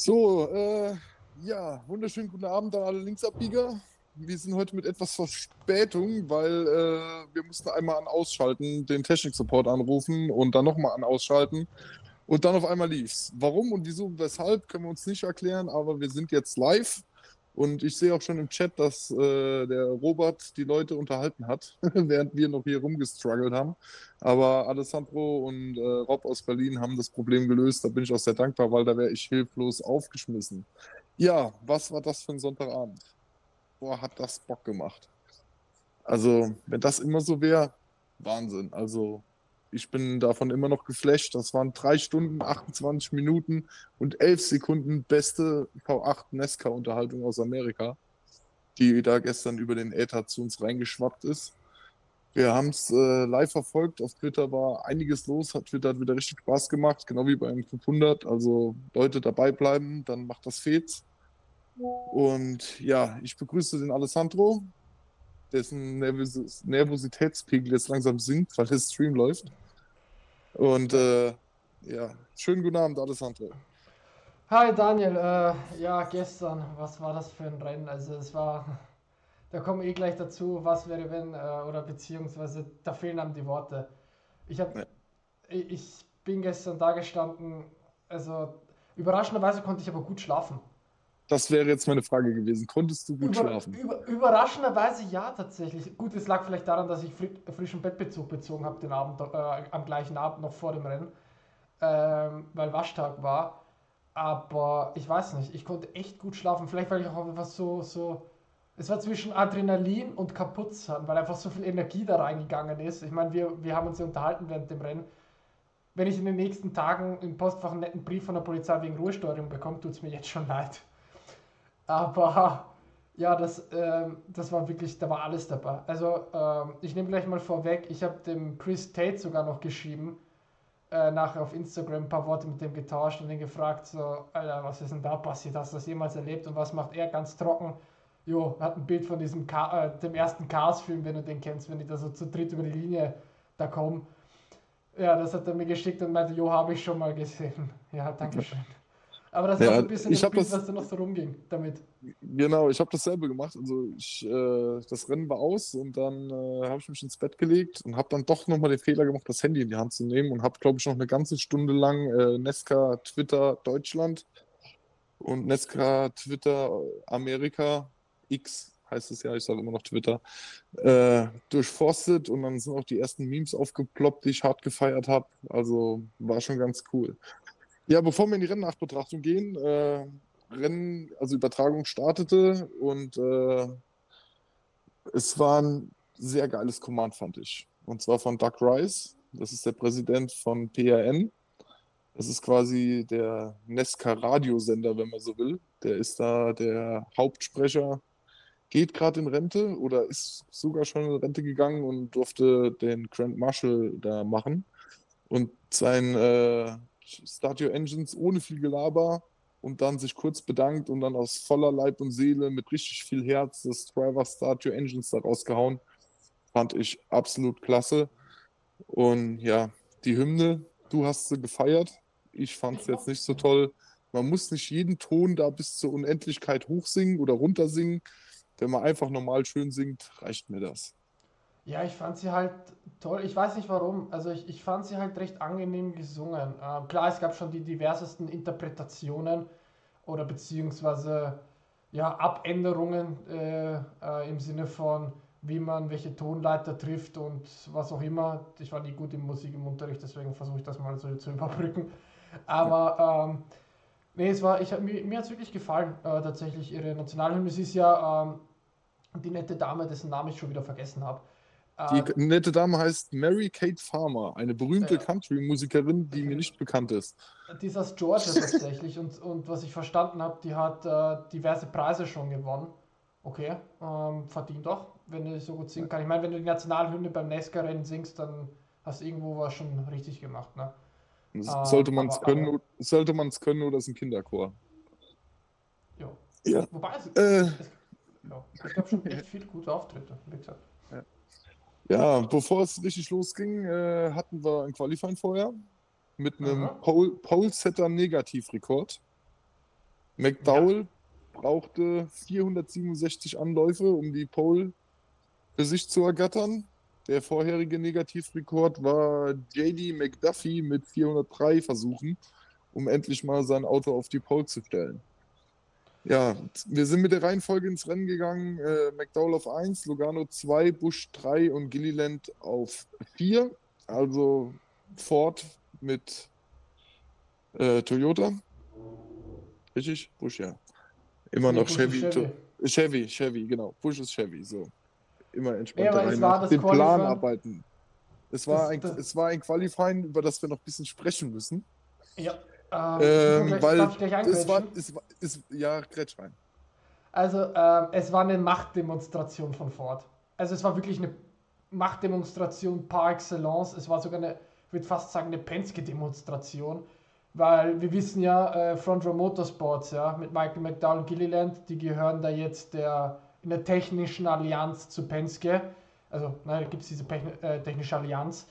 So, äh, ja, wunderschönen guten Abend an alle Linksabbieger. Wir sind heute mit etwas Verspätung, weil äh, wir mussten einmal an Ausschalten, den Technik-Support anrufen und dann nochmal an Ausschalten. Und dann auf einmal lief's. Warum und wieso, weshalb, können wir uns nicht erklären, aber wir sind jetzt live. Und ich sehe auch schon im Chat, dass äh, der Robert die Leute unterhalten hat, während wir noch hier rumgestruggelt haben. Aber Alessandro und äh, Rob aus Berlin haben das Problem gelöst. Da bin ich auch sehr dankbar, weil da wäre ich hilflos aufgeschmissen. Ja, was war das für ein Sonntagabend? Boah, hat das Bock gemacht. Also, wenn das immer so wäre, Wahnsinn. Also, ich bin davon immer noch geflasht. Das waren drei Stunden, 28 Minuten und 11 Sekunden beste V8 Nesca-Unterhaltung aus Amerika, die da gestern über den Äther zu uns reingeschwappt ist. Wir haben es äh, live verfolgt. Auf Twitter war einiges los. Hat Twitter hat wieder richtig Spaß gemacht, genau wie beim 500. Also Leute dabei bleiben, dann macht das Fets. Und ja, ich begrüße den Alessandro, dessen Nervos Nervositätspegel jetzt langsam sinkt, weil der Stream läuft. Und äh, ja, schönen guten Abend, Alessandro. Hi Daniel, äh, ja, gestern, was war das für ein Rennen? Also es war, da kommen eh gleich dazu, was wäre wenn, äh, oder beziehungsweise da fehlen einem die Worte. Ich habe, ja. ich, ich bin gestern da gestanden, also überraschenderweise konnte ich aber gut schlafen. Das wäre jetzt meine Frage gewesen. Konntest du gut über, schlafen? Über, überraschenderweise ja, tatsächlich. Gut, es lag vielleicht daran, dass ich frischen Bettbezug bezogen habe den Abend, äh, am gleichen Abend noch vor dem Rennen, ähm, weil Waschtag war. Aber ich weiß nicht, ich konnte echt gut schlafen. Vielleicht, weil ich auch einfach so, so. Es war zwischen Adrenalin und Kaputtsein, weil einfach so viel Energie da reingegangen ist. Ich meine, wir, wir haben uns ja unterhalten während dem Rennen. Wenn ich in den nächsten Tagen im Postfach einen netten Brief von der Polizei wegen Ruhesteuerung bekomme, tut es mir jetzt schon leid. Aber ja, das, ähm, das war wirklich, da war alles dabei. Also ähm, ich nehme gleich mal vorweg, ich habe dem Chris Tate sogar noch geschrieben, äh, nachher auf Instagram ein paar Worte mit dem getauscht und ihn gefragt, so, Alter, was ist denn da passiert? Hast du das jemals erlebt? Und was macht er ganz trocken? Jo, hat ein Bild von diesem Ka äh, dem ersten Cars-Film, wenn du den kennst, wenn die da so zu dritt über die Linie da kommen. Ja, das hat er mir geschickt und meinte, jo, habe ich schon mal gesehen. Ja, danke schön. Aber das ja, ist auch ein bisschen ich das Bild, das, was da noch so rumging damit. Genau, ich habe dasselbe gemacht. Also ich, äh, das Rennen war aus und dann äh, habe ich mich ins Bett gelegt und habe dann doch nochmal den Fehler gemacht, das Handy in die Hand zu nehmen und habe, glaube ich, noch eine ganze Stunde lang äh, Nesca Twitter Deutschland und Nesca Twitter Amerika X heißt es ja, ich sage immer noch Twitter, äh, durchforstet und dann sind auch die ersten Memes aufgeploppt, die ich hart gefeiert habe. Also war schon ganz cool. Ja, bevor wir in die Rennnachbetrachtung gehen, äh, Rennen, also Übertragung startete und äh, es war ein sehr geiles Command, fand ich. Und zwar von Doug Rice, das ist der Präsident von PRN. Das ist quasi der Nesca-Radiosender, wenn man so will. Der ist da der Hauptsprecher, geht gerade in Rente oder ist sogar schon in Rente gegangen und durfte den Grand Marshal da machen. Und sein äh, Start Your Engines ohne viel Gelaber und dann sich kurz bedankt und dann aus voller Leib und Seele mit richtig viel Herz das Driver Start Your Engines da rausgehauen. Fand ich absolut klasse. Und ja, die Hymne, du hast sie gefeiert. Ich fand es jetzt nicht so toll. Man muss nicht jeden Ton da bis zur Unendlichkeit hochsingen oder runtersingen. Wenn man einfach normal schön singt, reicht mir das. Ja, ich fand sie halt toll. Ich weiß nicht warum. Also ich, ich fand sie halt recht angenehm gesungen. Ähm, klar, es gab schon die diversesten Interpretationen oder beziehungsweise ja, Abänderungen äh, äh, im Sinne von, wie man welche Tonleiter trifft und was auch immer. Ich war nie gut im Musik im Unterricht, deswegen versuche ich das mal so zu überbrücken. Aber ähm, nee, es war, ich, mir, mir hat es wirklich gefallen, äh, tatsächlich ihre Nationalhymne. Es ist ja ähm, die nette Dame, dessen Namen ich schon wieder vergessen habe. Die uh, nette Dame heißt Mary Kate Farmer, eine berühmte ja. Country-Musikerin, die mir nicht bekannt ist. Die ist aus Georgia tatsächlich und, und was ich verstanden habe, die hat äh, diverse Preise schon gewonnen. Okay, ähm, verdient doch, wenn du so gut singen kannst. Ich meine, wenn du die Nationalhymne beim NASCAR-Rennen singst, dann hast du irgendwo was schon richtig gemacht. Ne? Sollte man es können, aber, sollte können oder ist ein Kinderchor? Jo. Ja. Wobei, es, äh, es, ja, es gab schon echt viele gute Auftritte, wie gesagt. Ja, bevor es richtig losging, äh, hatten wir ein Qualifying vorher mit einem Pole-Setter-Negativrekord. McDowell ja. brauchte 467 Anläufe, um die Pole für sich zu ergattern. Der vorherige Negativrekord war JD McDuffie mit 403 Versuchen, um endlich mal sein Auto auf die Pole zu stellen. Ja, wir sind mit der Reihenfolge ins Rennen gegangen. Äh, McDowell auf 1, Logano 2, Bush 3 und Gilliland auf 4. Also Ford mit äh, Toyota. Richtig? Bush, ja. Immer noch Chevy. Chevy. Chevy, Chevy, genau. Bush ist Chevy, so immer entspannt ja, rein nach dem Plan arbeiten. Es war, das, ein, das, es war ein Qualifying, über das wir noch ein bisschen sprechen müssen. Ja. Ähm, ähm, weil es war, es war, es, ja, Gretsch rein. Also, äh, es war eine Machtdemonstration von Ford. Also, es war wirklich eine Machtdemonstration par excellence. Es war sogar eine, ich würde fast sagen, eine Penske-Demonstration. Weil wir wissen ja, äh, Front Row Motorsports, ja, mit Michael McDowell und Gilliland, die gehören da jetzt der in der technischen Allianz zu Penske. Also ne, gibt es diese äh, technische Allianz.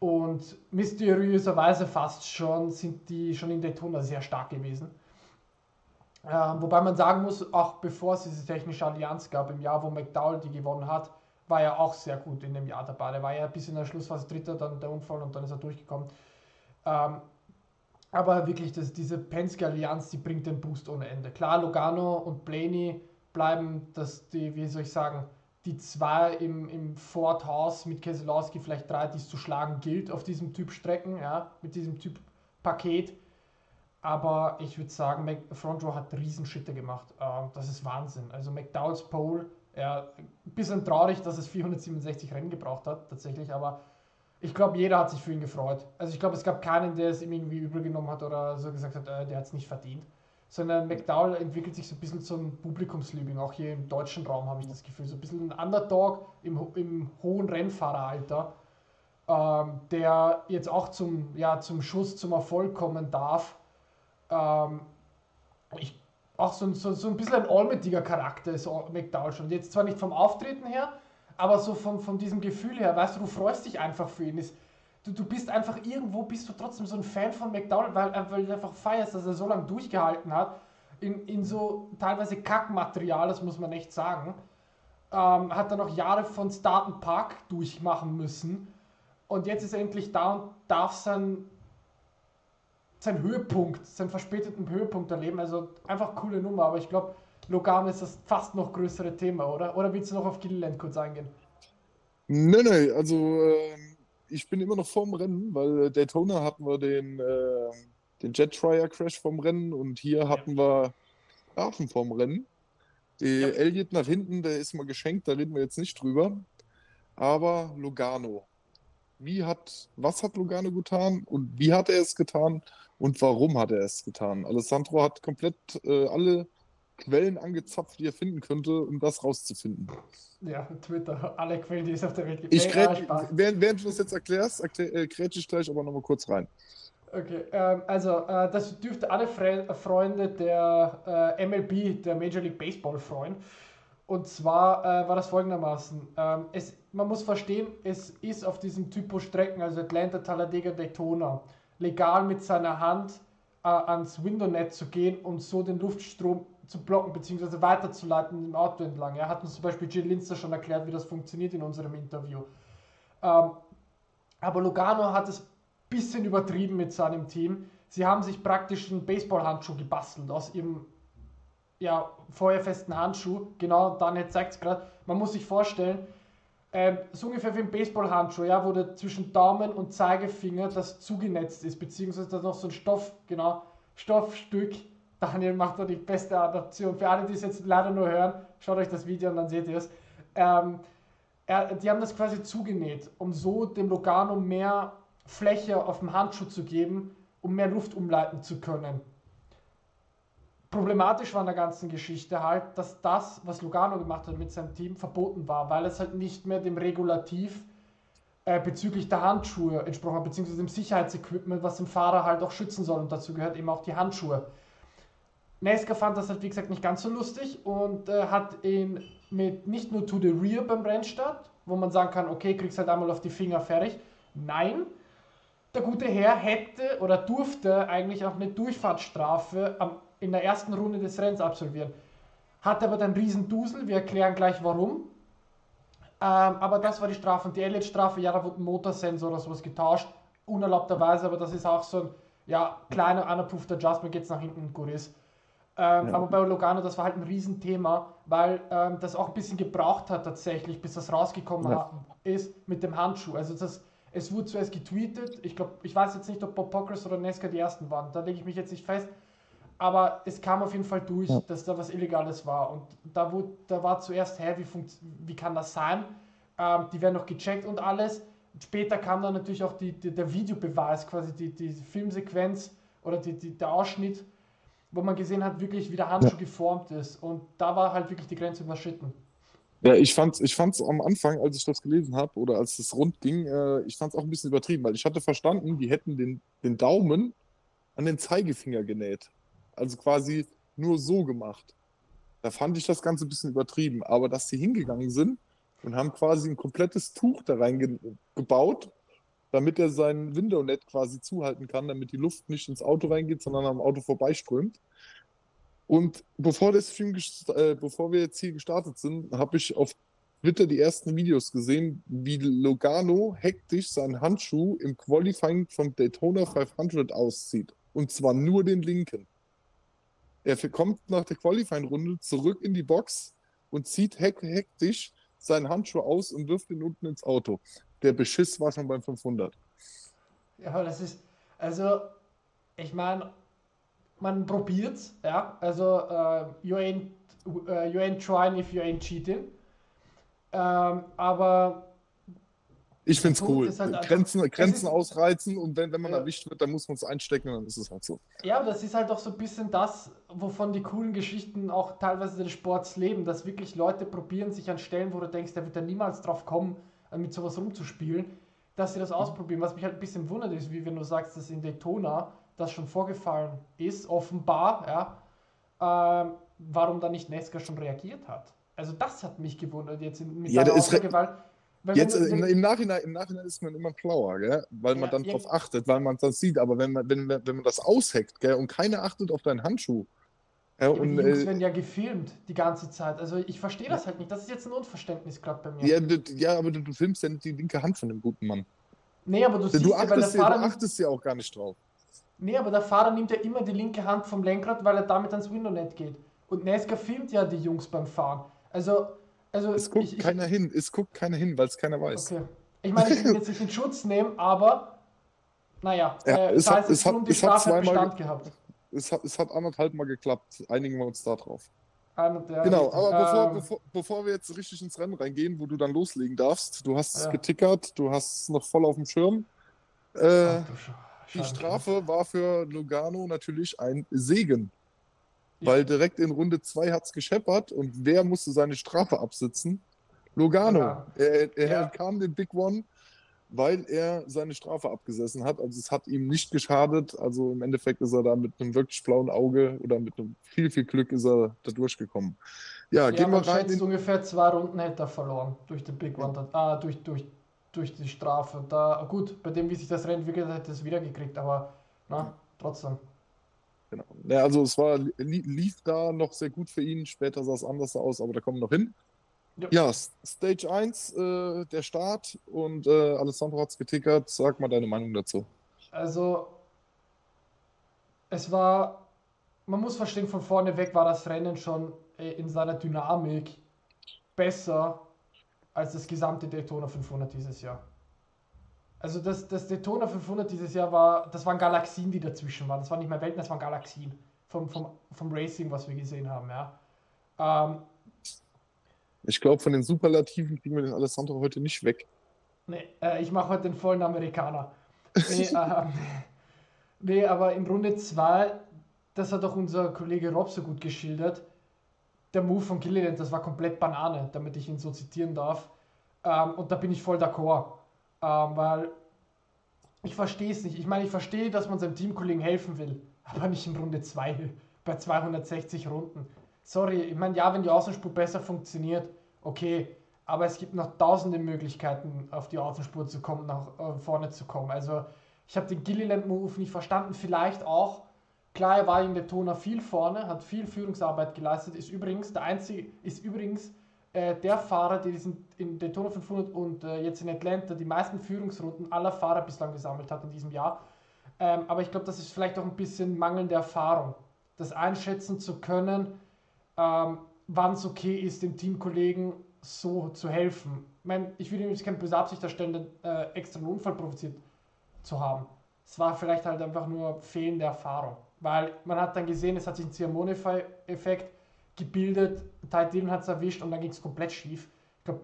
Und mysteriöserweise fast schon sind die schon in Daytona sehr stark gewesen. Ähm, wobei man sagen muss, auch bevor es diese technische Allianz gab, im Jahr, wo McDowell die gewonnen hat, war er auch sehr gut in dem Jahr dabei. Er war ja bis in der Schlussphase Dritter, dann der Unfall und dann ist er durchgekommen. Ähm, aber wirklich, das, diese Penske-Allianz, die bringt den Boost ohne Ende. Klar, Logano und Blaney bleiben, dass die, wie soll ich sagen, die zwei im, im Ford House mit Keselowski, vielleicht drei, die es zu schlagen gilt auf diesem Typ Strecken, ja, mit diesem Typ Paket. Aber ich würde sagen, Front Row hat Riesenschritte gemacht. Ähm, das ist Wahnsinn. Also McDowell's Pole, ja, ein bisschen traurig, dass es 467 Rennen gebraucht hat, tatsächlich, aber ich glaube, jeder hat sich für ihn gefreut. Also ich glaube, es gab keinen, der es ihm irgendwie übel genommen hat oder so gesagt hat, äh, der hat es nicht verdient sondern McDowell entwickelt sich so ein bisschen zum Publikumsliebling. Auch hier im deutschen Raum habe ich das Gefühl. So ein bisschen ein Underdog im, im hohen Rennfahreralter, ähm, der jetzt auch zum, ja, zum Schuss, zum Erfolg kommen darf. Ähm, ich, auch so, so, so ein bisschen ein allmächtiger Charakter ist McDowell schon. Jetzt zwar nicht vom Auftreten her, aber so von, von diesem Gefühl her, weißt du, du freust dich einfach für ihn. Ist, du, du bist einfach irgendwo, bist du trotzdem so ein Fan von McDonald, weil, weil du einfach feierst, dass er so lange durchgehalten hat. In, in so teilweise Kackmaterial, das muss man echt sagen. Ähm, hat er noch Jahre von Start and Park durchmachen müssen. Und jetzt ist er endlich da und darf sein, seinen Höhepunkt, seinen verspäteten Höhepunkt erleben. Also einfach coole Nummer, aber ich glaube, Logan ist das fast noch größere Thema, oder? Oder willst du noch auf Gilliland kurz eingehen? Nein, nein, also ähm ich bin immer noch vorm Rennen, weil Daytona hatten wir den, äh, den Jet Trier Crash vom Rennen und hier hatten wir Hafen vom Rennen. Die ja. Elliot nach hinten, der ist mal geschenkt, da reden wir jetzt nicht drüber. Aber Logano. Wie hat, was hat Logano getan und wie hat er es getan und warum hat er es getan? Alessandro hat komplett äh, alle Quellen angezapft, die er finden könnte, um das rauszufinden. Ja, Twitter, alle Quellen, die es auf der Welt gibt. Ich nee, grätsch, während, während, du das jetzt erklärst, erklär, äh, ich gleich aber nochmal kurz rein. Okay, ähm, also äh, das dürfte alle Fre Freunde der äh, MLB, der Major League Baseball freuen. Und zwar äh, war das folgendermaßen. Ähm, es, man muss verstehen, es ist auf diesem Typus Strecken, also Atlanta, Talladega, Daytona, legal mit seiner Hand äh, ans Window-Net zu gehen und so den Luftstrom zu blocken bzw. weiterzuleiten im Auto entlang. Er hat uns zum Beispiel Jill Linster schon erklärt, wie das funktioniert in unserem Interview. Ähm, aber Logano hat es ein bisschen übertrieben mit seinem Team. Sie haben sich praktisch einen Baseballhandschuh gebastelt aus ihrem ja, feuerfesten Handschuh. Genau, Daniel zeigt es gerade. Man muss sich vorstellen, ähm, so ungefähr wie ein Baseballhandschuh, ja, wo der zwischen Daumen und Zeigefinger das zugenetzt ist, beziehungsweise da noch so ein Stoff, genau, Stoffstück Daniel macht da die beste Adaption. Für alle, die es jetzt leider nur hören, schaut euch das Video an, dann seht ihr es. Ähm, er, die haben das quasi zugenäht, um so dem Logano mehr Fläche auf dem Handschuh zu geben, um mehr Luft umleiten zu können. Problematisch war in der ganzen Geschichte halt, dass das, was Lugano gemacht hat mit seinem Team, verboten war, weil es halt nicht mehr dem Regulativ äh, bezüglich der Handschuhe entsprochen hat, beziehungsweise dem Sicherheitsequipment, was den Fahrer halt auch schützen soll. Und dazu gehört eben auch die Handschuhe. Nesca fand das halt, wie gesagt, nicht ganz so lustig und äh, hat ihn mit nicht nur to the rear beim Rennstart, wo man sagen kann, okay, kriegst halt einmal auf die Finger fertig. Nein, der gute Herr hätte oder durfte eigentlich auch eine Durchfahrtsstrafe am in der ersten Runde des Rennens absolvieren. Hat aber dann riesen Dusel, wir erklären gleich warum. Ähm, aber das war die Strafe. Und die Elliott-Strafe, ja, da wurde ein Motorsensor oder sowas getauscht, unerlaubterweise, aber das ist auch so ein ja, kleiner, unapproved Adjustment, geht es nach hinten gut ist. Ähm, ja. Aber bei Logano, das war halt ein Riesenthema, weil ähm, das auch ein bisschen gebraucht hat tatsächlich, bis das rausgekommen ja. ist mit dem Handschuh. Also das, es wurde zuerst getweetet, ich glaube, ich weiß jetzt nicht, ob Bob Pockers oder Nesca die ersten waren, da lege ich mich jetzt nicht fest, aber es kam auf jeden Fall durch, ja. dass da was Illegales war. Und da, wurde, da war zuerst, hä, wie, wie kann das sein? Ähm, die werden noch gecheckt und alles. Später kam dann natürlich auch die, die, der Videobeweis, quasi die, die Filmsequenz oder die, die, der Ausschnitt, wo man gesehen hat, wirklich wie der Handschuh ja. geformt ist. Und da war halt wirklich die Grenze überschritten. Ja, ich fand es ich fand's am Anfang, als ich das gelesen habe oder als es rund ging, äh, ich fand es auch ein bisschen übertrieben, weil ich hatte verstanden, die hätten den, den Daumen an den Zeigefinger genäht. Also quasi nur so gemacht. Da fand ich das Ganze ein bisschen übertrieben. Aber dass sie hingegangen sind und haben quasi ein komplettes Tuch da reingebaut, damit er sein Window-Net quasi zuhalten kann, damit die Luft nicht ins Auto reingeht, sondern am Auto vorbeiströmt. Und bevor, das Stream äh, bevor wir jetzt hier gestartet sind, habe ich auf Twitter die ersten Videos gesehen, wie Logano hektisch seinen Handschuh im Qualifying vom Daytona 500 auszieht. Und zwar nur den linken. Er kommt nach der Qualifying-Runde zurück in die Box und zieht hektisch seinen Handschuh aus und wirft ihn unten ins Auto. Der Beschiss war schon beim 500. Ja, das ist, also, ich meine, man probiert's, ja, also, uh, you, ain't, uh, you ain't trying if you ain't cheating. Ähm, aber ich finde es cool. Halt Grenzen, Grenzen ausreizen und wenn, wenn man ja. erwischt wird, dann muss man es einstecken und dann ist es halt so. Ja, aber das ist halt auch so ein bisschen das, wovon die coolen Geschichten auch teilweise des Sports leben, dass wirklich Leute probieren, sich an Stellen, wo du denkst, der wird da niemals drauf kommen, mit sowas rumzuspielen, dass sie das ausprobieren. Was mich halt ein bisschen wundert ist, wie wenn du sagst, dass in Daytona das schon vorgefallen ist, offenbar, ja, äh, warum da nicht Nesca schon reagiert hat. Also das hat mich gewundert jetzt mit ja, seiner Gewalt weil Jetzt wenn, wenn, im, Nachhinein, im Nachhinein ist man immer schlauer, gell? weil man dann ja. darauf achtet, weil man das sieht. Aber wenn man, wenn, wenn man das ausheckt gell? und keiner achtet auf deinen Handschuh. Ja, und, die Jungs äh, werden ja gefilmt die ganze Zeit. Also ich verstehe das halt nicht. Das ist jetzt ein Unverständnis gerade bei mir. Ja, du, ja aber du, du, filmst ja nicht die linke Hand von dem guten Mann. Nee, aber du, siehst du achtest, ja, du achtest ja auch gar nicht drauf. Nee, aber der Fahrer nimmt ja immer die linke Hand vom Lenkrad, weil er damit ans Window-Net geht. Und Nesca filmt ja die Jungs beim Fahren. Also also es guckt ich, keiner ich, hin, es guckt keiner hin, weil es keiner weiß. Okay. Ich meine, ich will jetzt nicht in Schutz nehmen, aber naja, ja, äh, es, hat, es, hat, es hat zweimal gehabt. Es hat, es hat anderthalb Mal geklappt. Einigen wir uns da drauf. Ja, genau, aber ähm, bevor, bevor, bevor, wir jetzt richtig ins Rennen reingehen, wo du dann loslegen darfst, du hast es ja. getickert, du hast es noch voll auf dem Schirm. Äh, die Strafe war für Lugano natürlich ein Segen. Weil direkt in Runde 2 hat es gescheppert und wer musste seine Strafe absitzen? Logano. Ja. Er, er ja. kam den Big One, weil er seine Strafe abgesessen hat. Also es hat ihm nicht geschadet. Also im Endeffekt ist er da mit einem wirklich blauen Auge oder mit einem viel, viel Glück ist er da durchgekommen. Ja, ja gehen wir rein. In... ungefähr zwei Runden hätte er verloren durch den Big One, ah, durch, durch, durch die Strafe. Da, gut, bei dem, wie sich das Rennen entwickelt hat, hätte er es wieder gekriegt, aber na, trotzdem. Genau. Ja, also es war, lief da noch sehr gut für ihn. Später sah es anders aus, aber da kommen wir noch hin. Ja, Stage 1, äh, der Start und äh, Alessandro hat es getickert. Sag mal deine Meinung dazu. Also, es war, man muss verstehen, von vorne weg war das Rennen schon äh, in seiner Dynamik besser als das gesamte Daytona 500 dieses Jahr. Also das, das Daytona 500 dieses Jahr war, das waren Galaxien, die dazwischen waren. Das waren nicht mehr Welten, das waren Galaxien vom, vom, vom Racing, was wir gesehen haben. Ja. Ähm, ich glaube, von den Superlativen kriegen wir den Alessandro heute nicht weg. Nee, äh, ich mache heute den vollen Amerikaner. Nee, äh, nee aber in Runde 2, das hat auch unser Kollege Rob so gut geschildert, der Move von Gilliland, das war komplett Banane, damit ich ihn so zitieren darf. Ähm, und da bin ich voll d'accord. Ähm, weil ich verstehe es nicht. Ich meine, ich verstehe, dass man seinem Teamkollegen helfen will, aber nicht in Runde 2 bei 260 Runden. Sorry, ich meine, ja, wenn die Außenspur besser funktioniert, okay, aber es gibt noch tausende Möglichkeiten, auf die Außenspur zu kommen, nach äh, vorne zu kommen. Also, ich habe den Gilliland-Move nicht verstanden, vielleicht auch, Klar, er war in Daytona viel vorne, hat viel Führungsarbeit geleistet, ist übrigens der einzige, ist übrigens äh, der Fahrer, der diesen, in Daytona 500 und äh, jetzt in Atlanta die meisten Führungsrunden aller Fahrer bislang gesammelt hat in diesem Jahr. Ähm, aber ich glaube, das ist vielleicht auch ein bisschen mangelnde Erfahrung, das einschätzen zu können, ähm, wann es okay ist, dem Teamkollegen so zu helfen. Ich, mein, ich will ihm jetzt keine böse Absicht erstellen, äh, extra einen Unfall provoziert zu haben. Es war vielleicht halt einfach nur fehlende Erfahrung. Weil man hat dann gesehen, es hat sich ein Ziamonify-Effekt gebildet, Ty Dillon hat es erwischt und dann ging es komplett schief. Ich glaube,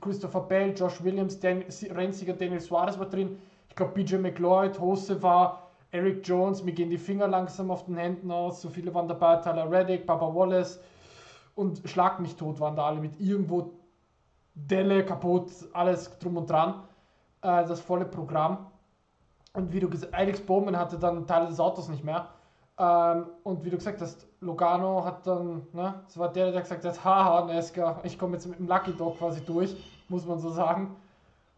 Christopher Bell, Josh Williams, Dan, Renziger, Daniel Suarez war drin. Ich glaube, BJ McLeod, Hose war, Eric Jones, mir gehen die Finger langsam auf den Händen aus. So viele waren dabei, Tyler Reddick, Baba Wallace und Schlag mich tot waren da alle mit irgendwo Delle kaputt, alles drum und dran. Äh, das volle Programm. Und wie du gesagt Alex Bowman hatte dann Teile des Autos nicht mehr. Ähm, und wie du gesagt hast, Logano hat dann, ne, das war der, der gesagt hat, haha, Nesca, ich komme jetzt mit dem Lucky Dog quasi durch, muss man so sagen.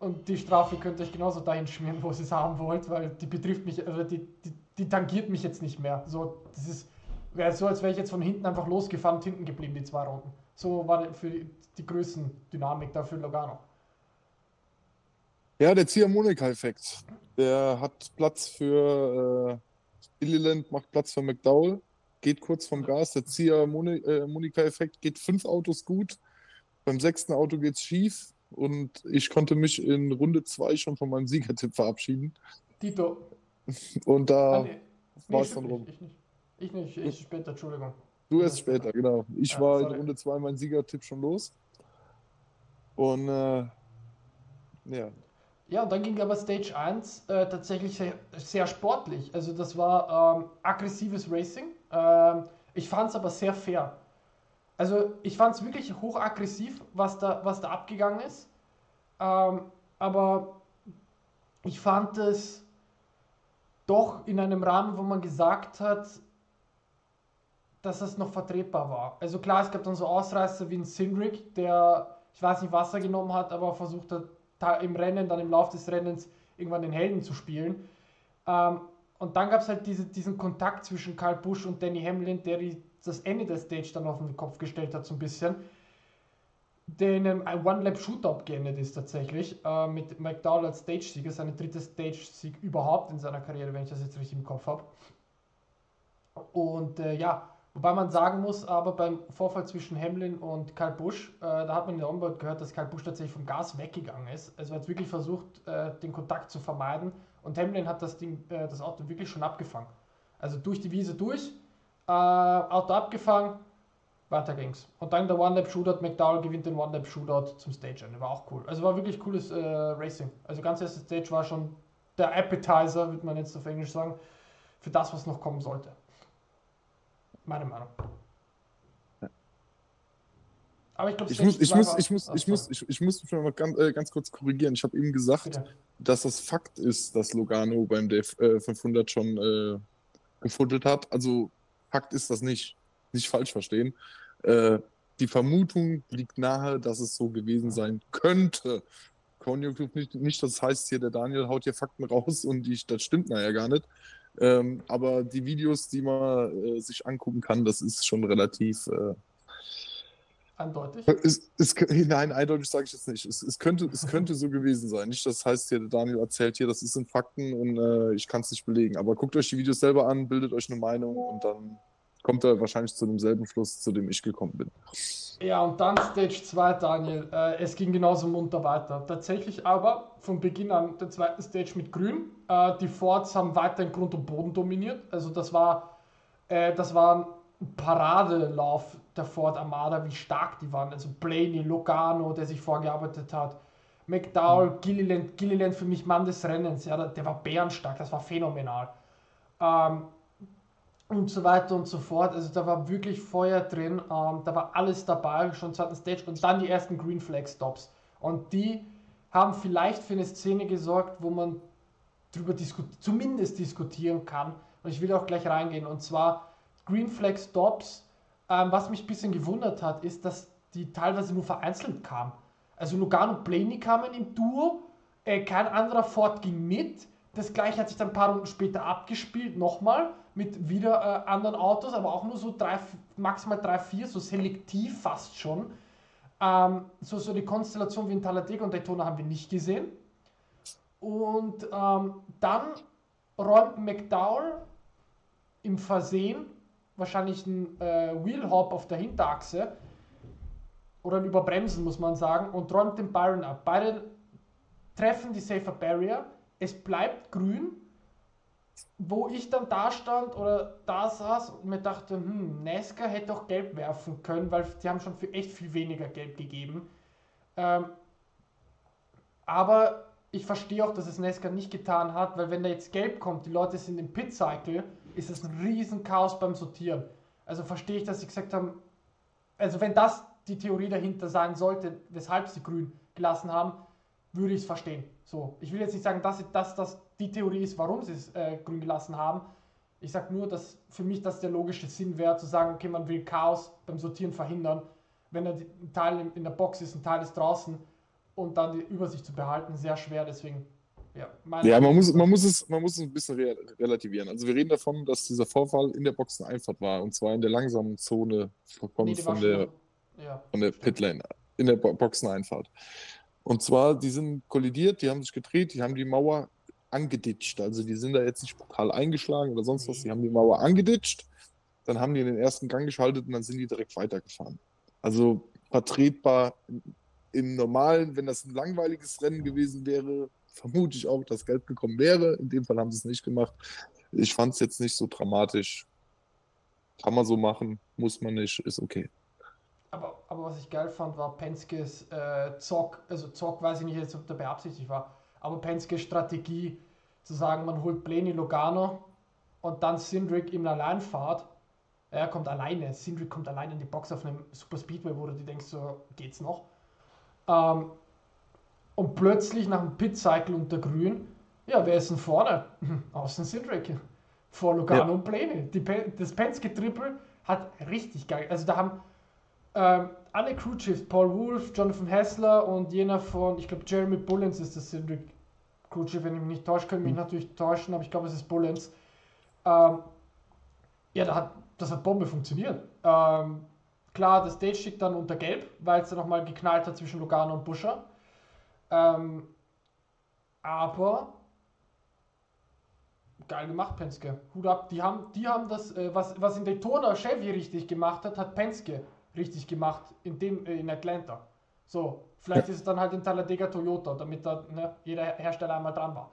Und die Strafe könnt ihr euch genauso dahin schmieren, wo ihr es haben wollt, weil die betrifft mich, also die, die, die tangiert mich jetzt nicht mehr. So, das ist, wäre so, als wäre ich jetzt von hinten einfach losgefahren und hinten geblieben, die zwei Runden. So war für die, die Größendynamik da für Logano. Ja, der Ziehharmonika-Effekt. Der hat Platz für äh, Illiland, macht Platz für McDowell, geht kurz vom Gas. Der Ziehharmonika-Effekt geht fünf Autos gut. Beim sechsten Auto geht es schief und ich konnte mich in Runde zwei schon von meinem Siegertipp verabschieden. Tito. Und da ah, nee. war es dann rum. Ich nicht. Ich nicht, ich später, Entschuldigung. Du erst später, genau. Ich ja, war sorry. in Runde 2 mein Siegertipp schon los. Und äh, ja, ja, und dann ging aber Stage 1 äh, tatsächlich sehr, sehr, sportlich. Also das war ähm, aggressives Racing. Ähm, ich fand es aber sehr fair. Also ich fand es wirklich hochaggressiv, was da, was da abgegangen ist. Ähm, aber ich fand es doch in einem Rahmen, wo man gesagt hat, dass es noch vertretbar war. Also klar, es gab dann so Ausreißer wie ein Sindrick, der, ich weiß nicht, was er genommen hat, aber versucht hat, im Rennen, dann im Lauf des Rennens irgendwann den Helden zu spielen. Ähm, und dann gab es halt diese, diesen Kontakt zwischen Karl Busch und Danny Hamlin, der die, das Ende der Stage dann auf den Kopf gestellt hat, so ein bisschen. Der in einem One-Lap-Shootout geendet ist tatsächlich, äh, mit McDowell als Stage-Sieger, sein dritter Stage-Sieg überhaupt in seiner Karriere, wenn ich das jetzt richtig im Kopf habe. Und äh, ja, Wobei man sagen muss, aber beim Vorfall zwischen Hamlin und Karl Busch, äh, da hat man in der Onboard gehört, dass Karl Busch tatsächlich vom Gas weggegangen ist. Also er hat wirklich versucht, äh, den Kontakt zu vermeiden. Und Hamlin hat das, Ding, äh, das Auto wirklich schon abgefangen. Also durch die Wiese durch, äh, Auto abgefangen, weiter ging's. Und dann der One-Lap-Shootout, McDowell gewinnt den One-Lap-Shootout zum Stage-Ende. War auch cool. Also war wirklich cooles äh, Racing. Also ganz erste Stage war schon der Appetizer, würde man jetzt auf Englisch sagen, für das, was noch kommen sollte. Meine Meinung. Aber ich glaube, ich muss, ich muss, ich muss, ich muss, ich, ich muss mich mal ganz, äh, ganz kurz korrigieren. Ich habe eben gesagt, Bitte. dass das Fakt ist, dass Logano beim DF äh, 500 schon äh, gefuddelt hat. Also Fakt ist das nicht. Nicht falsch verstehen. Äh, die Vermutung liegt nahe, dass es so gewesen sein könnte. Konjunktiv nicht, nicht, das heißt hier, der Daniel haut hier Fakten raus und die, das stimmt naja gar nicht. Ähm, aber die Videos, die man äh, sich angucken kann, das ist schon relativ. Äh, Eindeutig? Es, es, nein, eindeutig sage ich jetzt nicht. Es, es, könnte, es könnte so gewesen sein. Nicht, das heißt hier, der Daniel erzählt hier, das sind Fakten und äh, ich kann es nicht belegen. Aber guckt euch die Videos selber an, bildet euch eine Meinung und dann kommt er wahrscheinlich zu demselben Schluss, zu dem ich gekommen bin. Ja, und dann Stage 2, Daniel. Äh, es ging genauso munter weiter. Tatsächlich aber von Beginn an der zweiten Stage mit Grün. Äh, die Fords haben weiter in Grund und Boden dominiert. Also das war, äh, das war ein Paradelauf der Ford Armada, wie stark die waren. Also Blaney, Logano, der sich vorgearbeitet hat. McDowell, mhm. Gilliland, Gilliland für mich Mann des Rennens. Ja, der war bärenstark, das war phänomenal. Ähm, und so weiter und so fort. Also da war wirklich Feuer drin, ähm, da war alles dabei, schon zweiten Stage und dann die ersten Green Flag Stops. Und die haben vielleicht für eine Szene gesorgt, wo man darüber diskut zumindest diskutieren kann. Und ich will auch gleich reingehen. Und zwar Green Flag Stops. Ähm, was mich ein bisschen gewundert hat, ist, dass die teilweise nur vereinzelt kamen. Also Lugano und Blaney kamen im Duo, äh, kein anderer Ford ging mit. Das gleiche hat sich dann ein paar Runden später abgespielt, nochmal mit wieder äh, anderen Autos, aber auch nur so drei, maximal drei, vier, so selektiv fast schon. Ähm, so, so die Konstellation wie in Talladega und Daytona haben wir nicht gesehen. Und ähm, dann räumt McDowell im Versehen wahrscheinlich einen äh, Wheelhop auf der Hinterachse oder ein Überbremsen, muss man sagen, und räumt den Byron ab. Beide treffen die Safer Barrier. Es bleibt grün, wo ich dann da stand oder da saß und mir dachte, hm, Nesca hätte auch gelb werfen können, weil sie haben schon für echt viel weniger gelb gegeben. Ähm, aber ich verstehe auch, dass es Nesca nicht getan hat, weil wenn da jetzt gelb kommt, die Leute sind im Pit-Cycle, ist es ein riesen Chaos beim Sortieren. Also verstehe ich, dass sie gesagt haben, also wenn das die Theorie dahinter sein sollte, weshalb sie grün gelassen haben, würde ich es verstehen. So, ich will jetzt nicht sagen, dass das dass die Theorie ist, warum sie es äh, grün gelassen haben. Ich sage nur, dass für mich das der logische Sinn wäre, zu sagen, okay, man will Chaos beim Sortieren verhindern. Wenn ein Teil in der Box ist, ein Teil ist draußen und dann die Übersicht zu behalten, sehr schwer. Deswegen ja, ja man, muss, man, muss es, man muss es ein bisschen re relativieren. Also wir reden davon, dass dieser Vorfall in der Boxeneinfahrt war und zwar in der langsamen Zone von, nee, von, der, ja, von der Pitlane, in der Bo Boxeneinfahrt. Und zwar, die sind kollidiert, die haben sich gedreht, die haben die Mauer angeditscht. Also die sind da jetzt nicht brutal eingeschlagen oder sonst was, die haben die Mauer angeditscht, dann haben die in den ersten Gang geschaltet und dann sind die direkt weitergefahren. Also vertretbar im normalen, wenn das ein langweiliges Rennen gewesen wäre, vermute ich auch, dass Geld gekommen wäre. In dem Fall haben sie es nicht gemacht. Ich fand es jetzt nicht so dramatisch. Kann man so machen, muss man nicht, ist okay. Aber, aber was ich geil fand, war Penskes äh, Zock, also Zock weiß ich nicht jetzt, ob der beabsichtigt war, aber Penskes Strategie zu sagen, man holt Blaney Logano und dann Sindrick im Alleinfahrt. Er kommt alleine, Sindrick kommt alleine in die Box auf einem Super Speedway, wo du dir denkst, so geht's noch. Ähm, und plötzlich nach dem Pit-Cycle unter Grün, ja, wer ist denn vorne? Außen Cindric. Vor Lugano ja. und Blaney. Die, das Penske-Triple hat richtig geil. Also da haben ähm, alle Crewchiefs, Paul Wolf, Jonathan Hessler und jener von, ich glaube, Jeremy Bullens ist das Cindric Crewchief, wenn ich mich nicht täusche, können mich mhm. natürlich täuschen, aber ich glaube, es ist Bullens. Ähm, ja, da hat, das hat Bombe funktioniert. Ähm, klar, das Stage steht dann unter Gelb, weil es dann nochmal geknallt hat zwischen Lugano und Buscher. Ähm, aber geil gemacht, Penske. Hut ab. Die haben, die haben das, äh, was, was in Daytona Chevy richtig gemacht hat, hat Penske richtig gemacht in, dem, äh, in Atlanta. So, vielleicht ist es dann halt in Talladega Toyota, damit da ne, jeder Hersteller einmal dran war.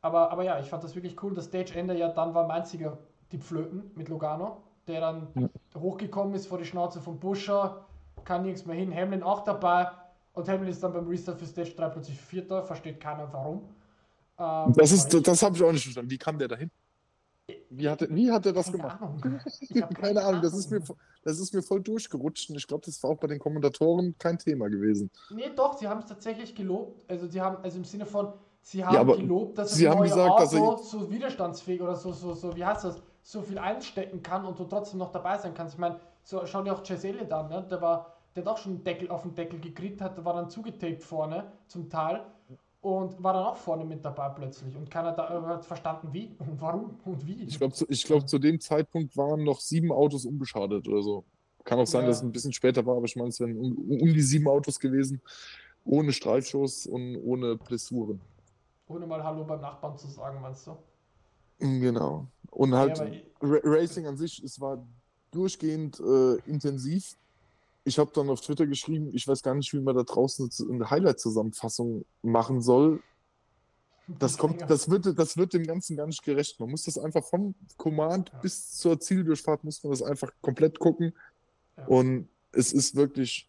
Aber, aber ja, ich fand das wirklich cool. Das Stage-Ende ja dann war mein Sieger die Pflöten mit Logano, der dann ja. hochgekommen ist vor die Schnauze von Buscher, kann nirgends mehr hin. Hamlin auch dabei. Und Hamilton ist dann beim Restart für Stage 3 plötzlich Vierter, versteht keiner warum. Ähm, das ist, das habe ich auch nicht verstanden. Wie kam der dahin? Wie hat, er, wie hat er das keine gemacht? Ahnung. keine, keine Ahnung, das ist, mir, das ist mir voll durchgerutscht und ich glaube, das war auch bei den Kommentatoren kein Thema gewesen. Nee, doch, sie haben es tatsächlich gelobt. Also, sie haben, also im Sinne von, sie haben ja, gelobt, dass sie das neue gesagt, Auto so widerstandsfähig oder so, so, so, wie heißt das, so viel einstecken kann und du trotzdem noch dabei sein kannst. Ich meine, so, schau dir auch Chase Elliott an, ne? der war der hat auch schon einen Deckel auf den Deckel gekriegt, hat, war dann zugetaped vorne zum Teil und war dann auch vorne mit dabei plötzlich. Und keiner da, äh, hat verstanden, wie und warum und wie. Ich glaube, zu, glaub, zu dem Zeitpunkt waren noch sieben Autos unbeschadet oder so. Kann auch sein, ja. dass es ein bisschen später war, aber ich meine, es wären um, um, die sieben Autos gewesen, ohne Streifschuss und ohne Blessuren. Ohne mal Hallo beim Nachbarn zu sagen, meinst du? Genau. Und halt ja, Racing an sich, es war durchgehend äh, intensiv ich habe dann auf Twitter geschrieben, ich weiß gar nicht, wie man da draußen eine Highlight-Zusammenfassung machen soll. Das, kommt, das, wird, das wird dem Ganzen gar nicht gerecht. Man muss das einfach vom Command ja. bis zur Zieldurchfahrt muss man das einfach komplett gucken. Ja. Und es ist wirklich,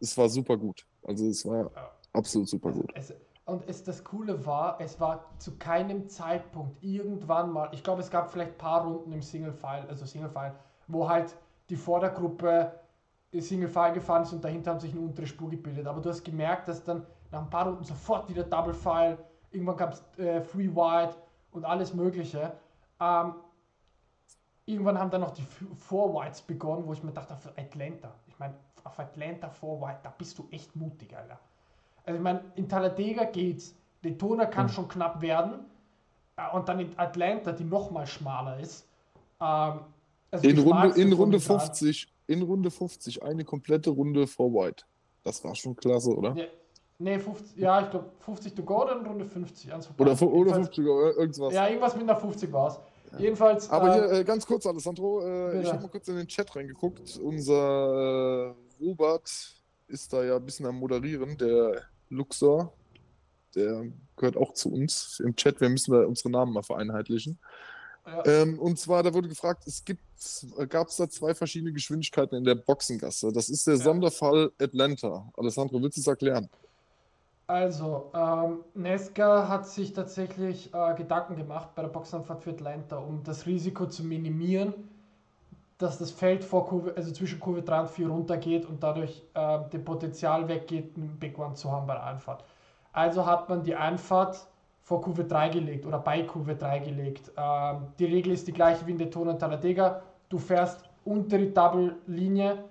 es war super gut. Also es war ja. absolut super gut. Es, und es, das Coole war, es war zu keinem Zeitpunkt irgendwann mal, ich glaube, es gab vielleicht ein paar Runden im Single-File, also Single-File, wo halt die Vordergruppe Single File gefahren ist und dahinter haben sich eine untere Spur gebildet. Aber du hast gemerkt, dass dann nach ein paar Runden sofort wieder Double File, irgendwann gab es äh, Free Wide und alles Mögliche. Ähm, irgendwann haben dann noch die Four Whites begonnen, wo ich mir dachte, auf Atlanta, ich meine, auf Atlanta Four White, da bist du echt mutig, Alter. Also ich meine, in Talladega geht's. Daytona kann mhm. schon knapp werden. Äh, und dann in Atlanta, die nochmal schmaler ist. Ähm, also in Runde, in Runde 50, in Runde 50, eine komplette Runde vor White. Das war schon klasse, oder? Ja, nee, 50, ja, ich glaube 50 to go, dann Runde 50. Oder, oder 50 to go, irgendwas. Ja, irgendwas mit einer 50 war es. Ja. Jedenfalls. Aber hier äh, äh, ganz kurz, Alessandro, äh, ich habe mal kurz in den Chat reingeguckt. Unser äh, Robert ist da ja ein bisschen am Moderieren, der Luxor. Der gehört auch zu uns im Chat. Wir müssen da unsere Namen mal vereinheitlichen. Ja. Ähm, und zwar, da wurde gefragt, es gibt, gab es da zwei verschiedene Geschwindigkeiten in der Boxengasse. Das ist der ja. Sonderfall Atlanta. Alessandro, willst du es erklären? Also, ähm, Nesca hat sich tatsächlich äh, Gedanken gemacht bei der Boxenanfahrt für Atlanta, um das Risiko zu minimieren, dass das Feld vor Kurve, also zwischen Kurve 3 und 4 runtergeht und dadurch äh, dem Potenzial weggeht, einen Big One zu haben bei der Einfahrt. Also hat man die Einfahrt vor Kurve 3 gelegt oder bei Kurve 3 gelegt. Ähm, die Regel ist die gleiche wie in Daytona und Talladega. Du fährst unter die Double-Linie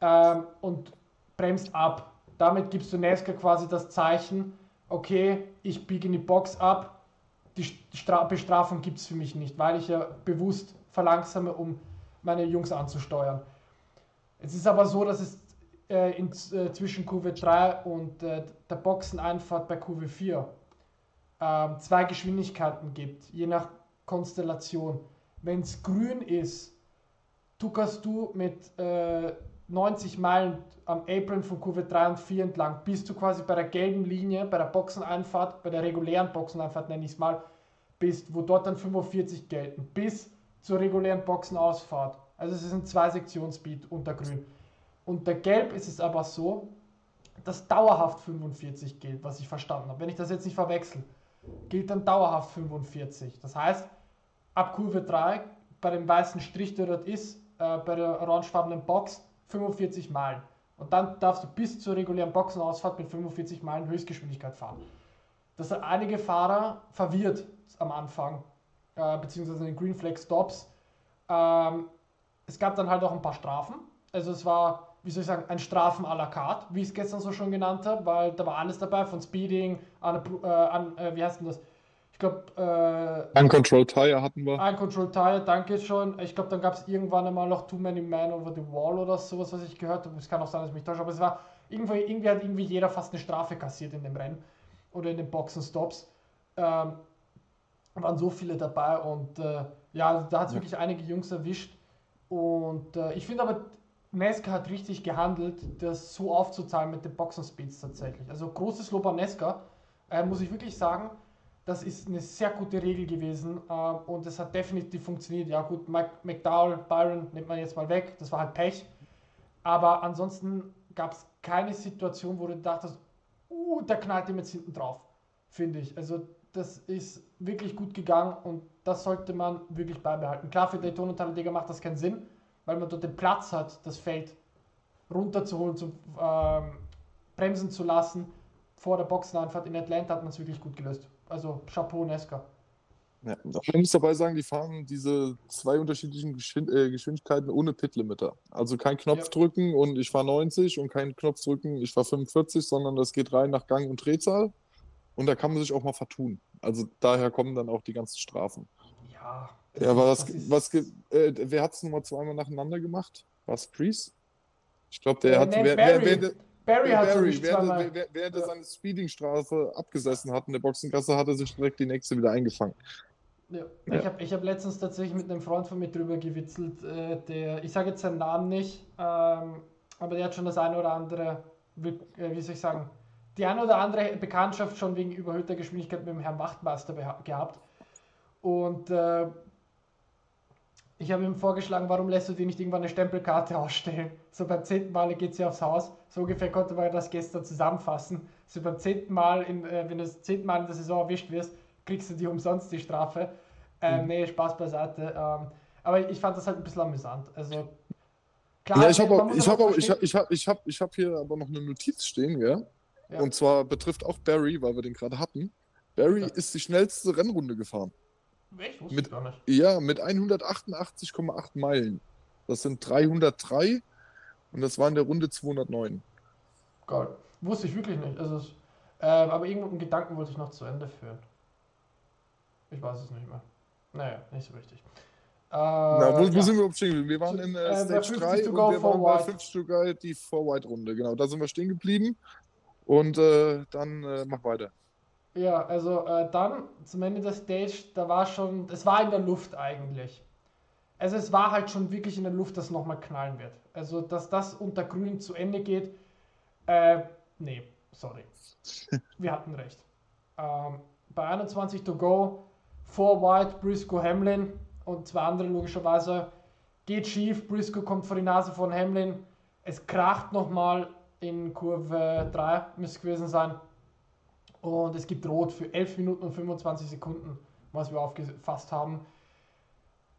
ähm, und bremst ab damit gibst du Nesca quasi das Zeichen, okay, ich biege in die Box ab, die Stra Bestrafung gibt es für mich nicht, weil ich ja bewusst verlangsame, um meine Jungs anzusteuern. Es ist aber so, dass es äh, in, äh, zwischen Kurve 3 und äh, der Boxeneinfahrt bei Kurve 4 ähm, zwei Geschwindigkeiten gibt, je nach Konstellation. Wenn es grün ist, tuckerst du mit 90 äh, Meilen am Apron von Kurve 3 und 4 entlang, bis du quasi bei der gelben Linie, bei der Boxeneinfahrt, bei der regulären Boxeneinfahrt nenne ich es mal, bist, wo dort dann 45 gelten, bis zur regulären Boxenausfahrt. Also es ist ein Zwei-Sektions-Speed unter Grün. Unter Gelb ist es aber so, dass dauerhaft 45 gilt, was ich verstanden habe. Wenn ich das jetzt nicht verwechsel, gilt dann dauerhaft 45. Das heißt, ab Kurve 3, bei dem weißen Strich, der dort ist, äh, bei der orangefarbenen Box, 45 Meilen. Und dann darfst du bis zur regulären Boxenausfahrt mit 45 Meilen Höchstgeschwindigkeit fahren. Das hat einige Fahrer verwirrt am Anfang, äh, beziehungsweise in den Green Flag Stops. Ähm, es gab dann halt auch ein paar Strafen. Also es war, wie soll ich sagen, ein Strafen à la carte, wie ich es gestern so schon genannt habe, weil da war alles dabei, von Speeding an, äh, an äh, wie heißt denn das, ich glaube. Äh, Uncontrolled Tire hatten wir. Uncontrolled Tire, danke schon. Ich glaube, dann gab es irgendwann einmal noch Too Many Men Over the Wall oder sowas, was ich gehört habe. Es kann auch sein, dass ich mich täusche, aber es war irgendwie, irgendwie hat irgendwie jeder fast eine Strafe kassiert in dem Rennen oder in den Boxenstops. Ähm, waren so viele dabei und äh, ja, da hat es ja. wirklich einige Jungs erwischt. Und äh, ich finde aber, Nesca hat richtig gehandelt, das so aufzuzahlen mit den Boxenspeeds tatsächlich. Also großes Lob an Nesca, äh, muss ich wirklich sagen das ist eine sehr gute Regel gewesen äh, und es hat definitiv funktioniert. Ja gut, Mike McDowell, Byron nimmt man jetzt mal weg, das war halt Pech. Aber ansonsten gab es keine Situation, wo du dachtest, uh, der knallt ihm jetzt hinten drauf, finde ich. Also das ist wirklich gut gegangen und das sollte man wirklich beibehalten. Klar, für Daytona und Talladega macht das keinen Sinn, weil man dort den Platz hat, das Feld runterzuholen, zu ähm, bremsen zu lassen. Vor der Boxeneinfahrt in Atlanta hat man es wirklich gut gelöst. Also Chapeau Nesca. Ja, man muss dabei sagen, die fahren diese zwei unterschiedlichen Geschwind äh, Geschwindigkeiten ohne Pit-Limiter. Also kein Knopf ja. drücken und ich fahre 90 und kein Knopf drücken, ich fahre 45, sondern das geht rein nach Gang und Drehzahl. Und da kann man sich auch mal vertun. Also daher kommen dann auch die ganzen Strafen. Ja. Ja, war das, was, äh, wer hat es nochmal zweimal nacheinander gemacht? War es Priest? Ich glaube, der äh, hat. Wer, wer, wer, Barry hat Barry, während, während, während er seine Speedingstrafe abgesessen hat in der Boxengasse, hat er sich direkt die nächste wieder eingefangen. Ja. ja. Ich habe ich hab letztens tatsächlich mit einem Freund von mir drüber gewitzelt, äh, der, ich sage jetzt seinen Namen nicht, ähm, aber der hat schon das eine oder andere, wie, äh, wie soll ich sagen, die eine oder andere Bekanntschaft schon wegen überhöhter Geschwindigkeit mit dem Herrn Wachtmeister gehabt. Und äh, ich habe ihm vorgeschlagen, warum lässt du dir nicht irgendwann eine Stempelkarte ausstellen? So beim zehnten Mal geht sie aufs Haus. So ungefähr konnte man das gestern zusammenfassen. So beim zehnten Mal, in, äh, wenn du das zehnten Mal in der Saison erwischt wirst, kriegst du dir umsonst die Strafe. Ähm, mhm. Nee, Spaß beiseite. Ähm, aber ich fand das halt ein bisschen amüsant. Also klar, ja, ich habe ich hab, ich hab, ich hab, ich hab, ich hab hier aber noch eine Notiz stehen, ja? ja. Und zwar betrifft auch Barry, weil wir den gerade hatten. Barry ja. ist die schnellste Rennrunde gefahren. Echt? Wusste mit, gar nicht. Ja, mit 188,8 Meilen. Das sind 303 und das war in der Runde 209. Geil. Wusste ich wirklich nicht. Also, äh, aber irgendeinen Gedanken wollte ich noch zu Ende führen. Ich weiß es nicht mehr. Naja, nicht so richtig. Äh, Na, wo, wo sind wir überhaupt stehen geblieben? Wir waren in äh, äh Stage 3 und wir waren bei 5 Stück die 4-White-Runde. Genau, da sind wir stehen geblieben. Und äh, dann äh, mach weiter. Ja, also äh, dann zum Ende der Stage, da war schon, es war in der Luft eigentlich. Also es war halt schon wirklich in der Luft, dass nochmal knallen wird. Also dass das unter Grün zu Ende geht, äh, nee, sorry. Wir hatten recht. Ähm, bei 21 to go, 4 White, Briscoe, Hamlin und zwei andere logischerweise. Geht schief, Briscoe kommt vor die Nase von Hamlin. Es kracht nochmal in Kurve 3, müsste gewesen sein. Und es gibt Rot für 11 Minuten und 25 Sekunden, was wir aufgefasst haben.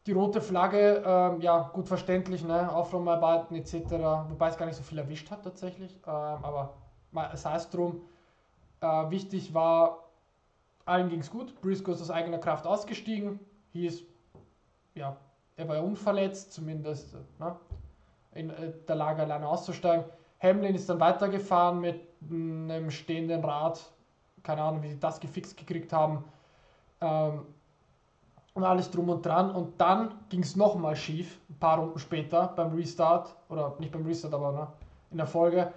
Die rote Flagge, ähm, ja, gut verständlich, ne? Aufräumarbeiten etc. Wobei es gar nicht so viel erwischt hat tatsächlich. Ähm, aber sei es drum. Äh, wichtig war, allen ging es gut. Briscoe ist aus eigener Kraft ausgestiegen. Hieß, ja, er war ja unverletzt, zumindest ne? in äh, der Lage alleine auszusteigen. Hamlin ist dann weitergefahren mit einem stehenden Rad keine Ahnung, wie sie das gefixt gekriegt haben. Ähm, und alles drum und dran. Und dann ging es nochmal schief, ein paar Runden später beim Restart. Oder nicht beim Restart, aber ne, in der Folge.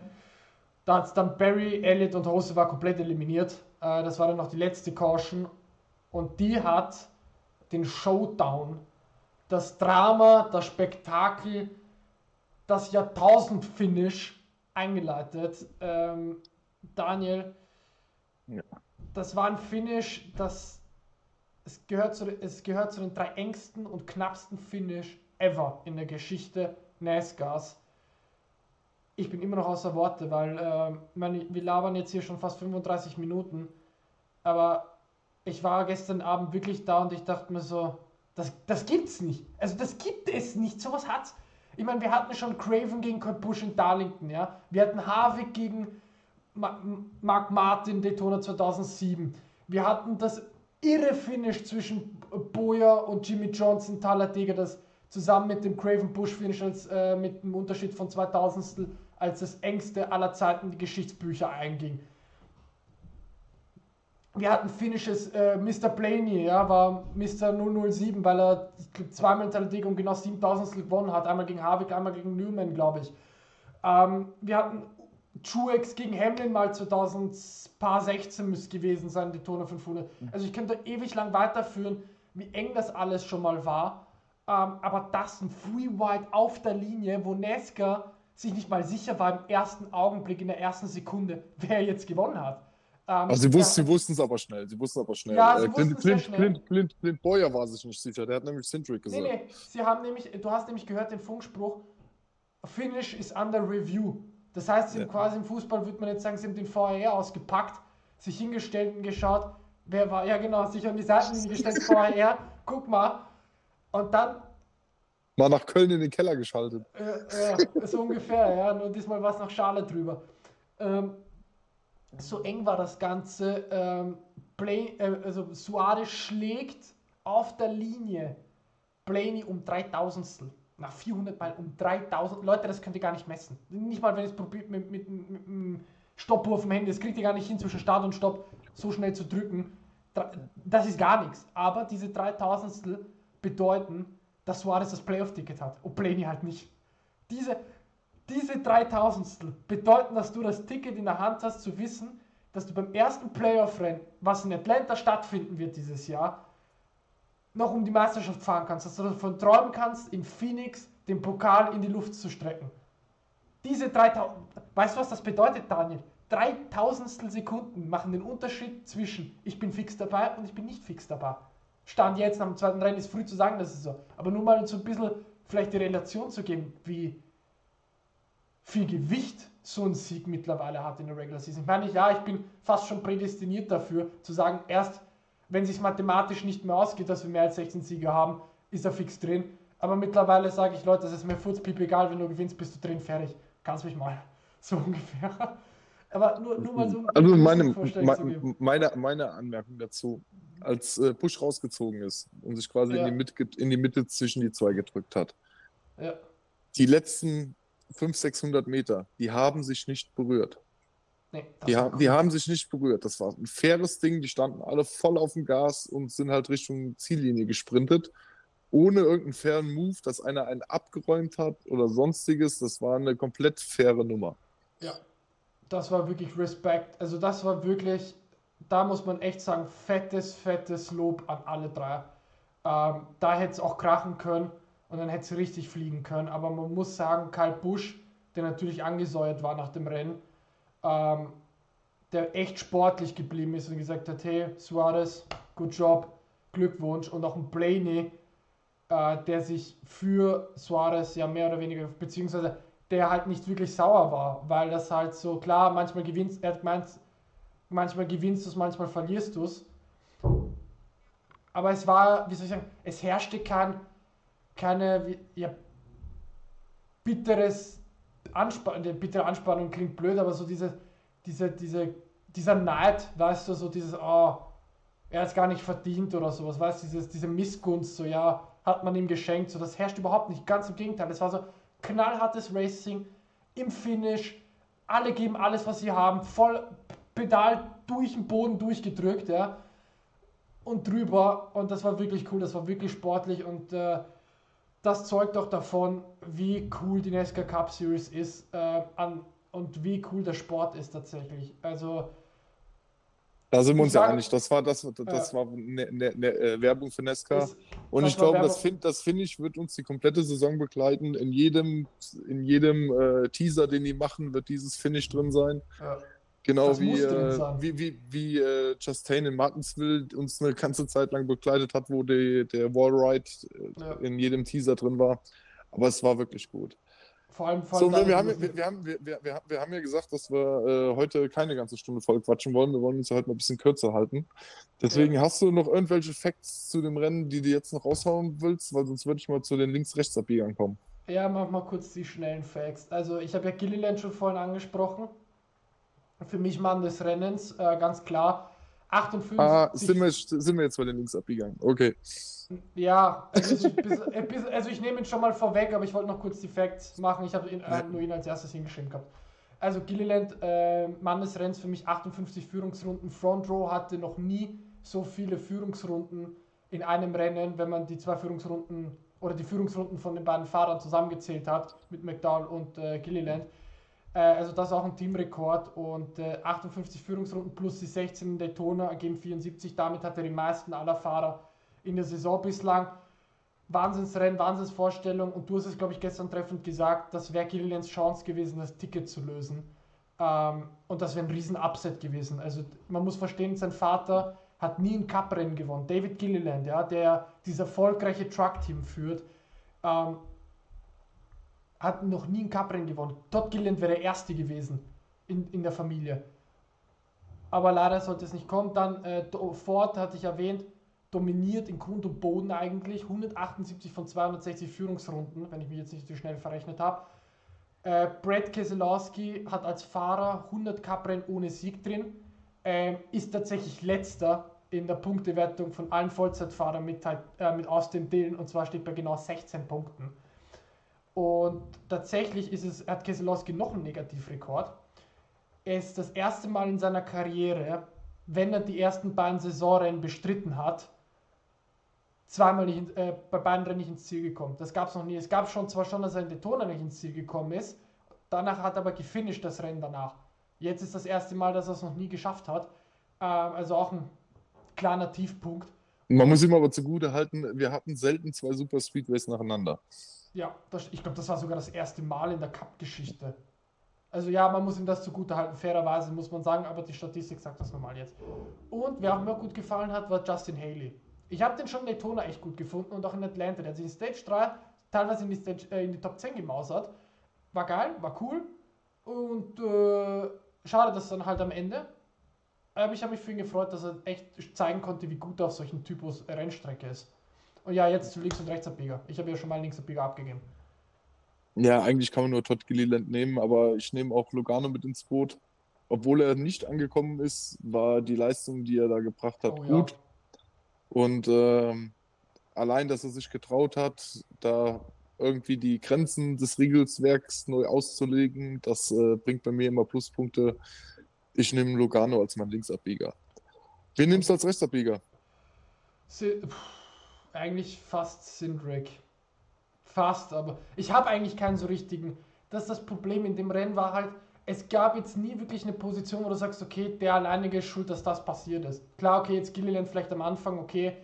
Da hat es dann Barry, Elliott und Hose war komplett eliminiert. Äh, das war dann noch die letzte Caution. Und die hat den Showdown, das Drama, das Spektakel, das Jahrtausend-Finish eingeleitet. Ähm, Daniel, Das war ein Finish, das es gehört, zu, es gehört zu den drei engsten und knappsten Finish ever in der Geschichte NASCARs. Ich bin immer noch außer Worte, weil äh, meine, wir labern jetzt hier schon fast 35 Minuten, aber ich war gestern Abend wirklich da und ich dachte mir so, das, das gibt's nicht. Also das gibt es nicht. Sowas hat's. Ich meine, wir hatten schon Craven gegen Kurt Busch in Darlington, ja. Wir hatten Harvick gegen Mark Martin Daytona 2007. Wir hatten das irre Finish zwischen Boyer und Jimmy Johnson, Talladega, das zusammen mit dem Craven Bush Finish als, äh, mit einem Unterschied von 2000 als das engste aller Zeiten die Geschichtsbücher einging. Wir hatten Finishes, äh, Mr. Blaney, ja, war Mr. 007, weil er zweimal in Talladega um genau 7000 gewonnen hat. Einmal gegen Harvick, einmal gegen Newman, glaube ich. Ähm, wir hatten Truex gegen Hamlin mal 2016 müsste gewesen sein, die Tone 500. Also ich könnte ewig lang weiterführen, wie eng das alles schon mal war. Ähm, aber das ein Free White auf der Linie, wo Nesca sich nicht mal sicher war im ersten Augenblick, in der ersten Sekunde, wer jetzt gewonnen hat. Ähm, also sie, wussten, ja, sie wussten es aber schnell. Sie wussten aber schnell. Ja, sie äh, Clint, Clint, schnell. Clint, Clint, Clint, Boyer war sich nicht sicher. Der hat nämlich Centric gesagt. Nee, nee. Sie haben nämlich, du hast nämlich gehört den Funkspruch, Finish is under review. Das heißt, ja. quasi im Fußball würde man jetzt sagen, sie haben den VAR ausgepackt, sich hingestellt und geschaut, wer war, ja genau, sich an die Seiten gestellt, VAR, guck mal. Und dann. Mal nach Köln in den Keller geschaltet. Äh, ja, so ungefähr, ja. Nur diesmal war es nach Schale drüber. Ähm, so eng war das Ganze. Ähm, Play, äh, also Suarez schlägt auf der Linie Blaney um 3000 nach 400 Mal um 3000. Leute, das könnt ihr gar nicht messen. Nicht mal, wenn ihr es probiert mit, mit, mit, mit Stoppuhr dem Handy. Das kriegt ihr gar nicht hin, zwischen Start und Stopp so schnell zu drücken. Das ist gar nichts. Aber diese 3000 bedeuten, dass Suarez das Playoff-Ticket hat. Und Blaney halt nicht. Diese, diese 3000 bedeuten, dass du das Ticket in der Hand hast, zu wissen, dass du beim ersten Playoff-Rennen, was in Atlanta stattfinden wird dieses Jahr, noch um die Meisterschaft fahren kannst, dass du davon träumen kannst, in Phoenix den Pokal in die Luft zu strecken. Diese 3000, weißt du, was das bedeutet, Daniel? 3000 Sekunden machen den Unterschied zwischen ich bin fix dabei und ich bin nicht fix dabei. Stand jetzt dem zweiten Rennen ist früh zu sagen, das ist so. Aber nur mal so ein bisschen vielleicht die Relation zu geben, wie viel Gewicht so ein Sieg mittlerweile hat in der Regular Season. Ich meine, ja, ich bin fast schon prädestiniert dafür, zu sagen, erst wenn sich mathematisch nicht mehr ausgeht, dass wir mehr als 16 Siege haben, ist er fix drin. Aber mittlerweile sage ich, Leute, es ist mir furzpiep egal, wenn du gewinnst, bist du drin, fertig. Kannst mich mal. So ungefähr. Aber nur, nur mal so. Also meine, meine, meine Anmerkung dazu, als äh, Bush rausgezogen ist und sich quasi ja. in, die Mitte, in die Mitte zwischen die zwei gedrückt hat. Ja. Die letzten 500, 600 Meter, die haben sich nicht berührt. Nee, Die, war ha cool. die haben sich nicht berührt. Das war ein faires Ding. Die standen alle voll auf dem Gas und sind halt Richtung Ziellinie gesprintet. Ohne irgendeinen fairen Move, dass einer einen abgeräumt hat oder sonstiges. Das war eine komplett faire Nummer. Ja, das war wirklich Respekt. Also das war wirklich, da muss man echt sagen, fettes, fettes Lob an alle drei. Ähm, da hätte es auch krachen können und dann hätte es richtig fliegen können. Aber man muss sagen, Karl Busch, der natürlich angesäuert war nach dem Rennen, ähm, der echt sportlich geblieben ist und gesagt hat, hey, Suarez, good job, Glückwunsch. Und auch ein Blaney, äh, der sich für Suarez ja mehr oder weniger, beziehungsweise der halt nicht wirklich sauer war, weil das halt so, klar, manchmal gewinnst, er hat gemeint, manchmal gewinnst du es, manchmal verlierst du es. Aber es war, wie soll ich sagen, es herrschte kein, keine, ja, bitteres Anspannung, die bittere Anspannung klingt blöd, aber so diese, diese, diese, dieser Neid, weißt du, so dieses, oh, er hat es gar nicht verdient oder sowas, weißt du, diese Missgunst, so, ja, hat man ihm geschenkt, so, das herrscht überhaupt nicht, ganz im Gegenteil, es war so knallhartes Racing im Finish, alle geben alles, was sie haben, voll Pedal durch den Boden durchgedrückt, ja, und drüber, und das war wirklich cool, das war wirklich sportlich und äh, das zeugt auch davon, wie cool die NASCAR Cup Series ist äh, an, und wie cool der Sport ist tatsächlich. Also, Da sind wir Ich uns ja einig. Das war, das, das war eine, eine, eine Werbung für Nesca. ist, Und das ich glaube, das, Werbung. find, das Finish wird uns die komplette Saison begleiten. In jedem, in jedem äh, Teaser, den die machen, wird dieses Finish drin sein. ja, Genau wie, äh, wie, wie, wie äh, Chastain in Martinsville uns eine ganze Zeit lang begleitet hat, wo die, der Wallride äh, Ja. in jedem Teaser drin war. Aber es war wirklich gut. vor allem, vor So, allem wir, wir, haben, wir, wir, haben, wir, wir, wir, haben ja gesagt, dass wir äh, heute keine ganze Stunde voll quatschen wollen. Wir wollen uns ja heute mal ein bisschen kürzer halten. Deswegen hast du noch irgendwelche Facts zu dem Rennen, die du jetzt noch raushauen willst, weil sonst würde ich mal zu den Links-Rechts-Abbiegern kommen. Ja, mach mal kurz die schnellen Facts. Also, ich habe ja Gilliland schon vorhin angesprochen. Für mich Mann des Rennens, äh, ganz klar. 58. Ah, sind wir, sind wir jetzt bei den Links-Abbiegern? Okay. Ja, also ich, bis, äh, bis, also ich nehme ihn schon mal vorweg, aber ich wollte noch kurz die Facts machen. Ich habe ihn, äh, nur ihn als erstes hingeschrieben gehabt. Also Gilliland, äh, Mann des Rennens für mich 58 Führungsrunden. Front Row hatte noch nie so viele Führungsrunden in einem Rennen, wenn man die zwei Führungsrunden oder die Führungsrunden von den beiden Fahrern zusammengezählt hat, mit McDowell und äh, Gilliland. Äh, also das ist auch ein Teamrekord und äh, 58 Führungsrunden plus die 16 in Daytona ergeben 74. Damit hat er die meisten aller Fahrer in der Saison bislang. Wahnsinnsrennen, Wahnsinnsvorstellung und du hast es, glaube ich, gestern treffend gesagt, das wäre Gillilands Chance gewesen, das Ticket zu lösen. Ähm, und das wäre ein riesen Upset gewesen. Also man muss verstehen, sein Vater hat nie ein Cup-Rennen gewonnen. David Gilliland, ja, der dieses erfolgreiche Truck-Team führt, ähm, hat noch nie ein Cup-Rennen gewonnen. Todd Gilliland wäre der Erste gewesen in, in der Familie. Aber leider sollte es nicht kommen. Dann äh, Ford, hatte ich erwähnt, dominiert in Grund und Boden eigentlich. 178 von 260 Führungsrunden, wenn ich mich jetzt nicht zu schnell verrechnet habe. Äh, Brad Keselowski hat als Fahrer 100 Cup-Rennen ohne Sieg drin. Ähm, ist tatsächlich letzter in der Punktewertung von allen Vollzeitfahrern mit, äh, mit Austin Dillon und zwar steht bei genau 16 Punkten. Und tatsächlich ist es, hat Keselowski noch einen Negativrekord. Er ist das erste Mal in seiner Karriere, wenn er die ersten beiden Saisonrennen bestritten hat, zweimal nicht, äh, bei beiden Rennen nicht ins Ziel gekommen. Das gab es noch nie. Es gab schon zwar schon, dass er in Daytona nicht ins Ziel gekommen ist, danach hat er aber gefinisht das Rennen danach. Jetzt ist das erste Mal, dass er es noch nie geschafft hat. Ähm, also auch ein kleiner Tiefpunkt. Man muss ihm aber zugute halten, wir hatten selten zwei Super Speedways nacheinander. Ja, das, ich glaube, das war sogar das erste Mal in der Cup-Geschichte. Also ja, man muss ihm das zugute halten, fairerweise muss man sagen, aber die Statistik sagt das normal jetzt. Und wer auch mir gut gefallen hat, war Justin Haley. Ich habe den schon in Daytona echt gut gefunden und auch in Atlanta. Der hat sich in Stage 3 teilweise in die, Stage, äh, in die Top 10 gemausert. War geil, war cool. Und äh, schade, dass dann halt am Ende. Aber ich habe mich für ihn gefreut, dass er echt zeigen konnte, wie gut er auf solchen Typus Rennstrecke ist. Und ja, jetzt zu Links- und Rechtsabbieger. Ich habe ja schon mal einen Linksabbieger abgegeben. Ja, eigentlich kann man nur Todd Gilliland nehmen, aber ich nehme auch Logano mit ins Boot. Obwohl er nicht angekommen ist, war die Leistung, die er da gebracht hat, Oh, gut. ja. Und ähm, allein, dass er sich getraut hat, da irgendwie die Grenzen des Riegelswerks neu auszulegen, das äh, bringt bei mir immer Pluspunkte. Ich nehme Logano als mein Linksabbieger. Wen nimmst du als Rechtsabbieger? Si pff, eigentlich fast Sindrick. Fast, aber ich habe eigentlich keinen so richtigen. Das ist das Problem in dem Rennen war halt, es gab jetzt nie wirklich eine Position, wo du sagst, okay, der alleinige ist schuld, dass das passiert ist. Klar, okay, jetzt Gilliland vielleicht am Anfang, okay.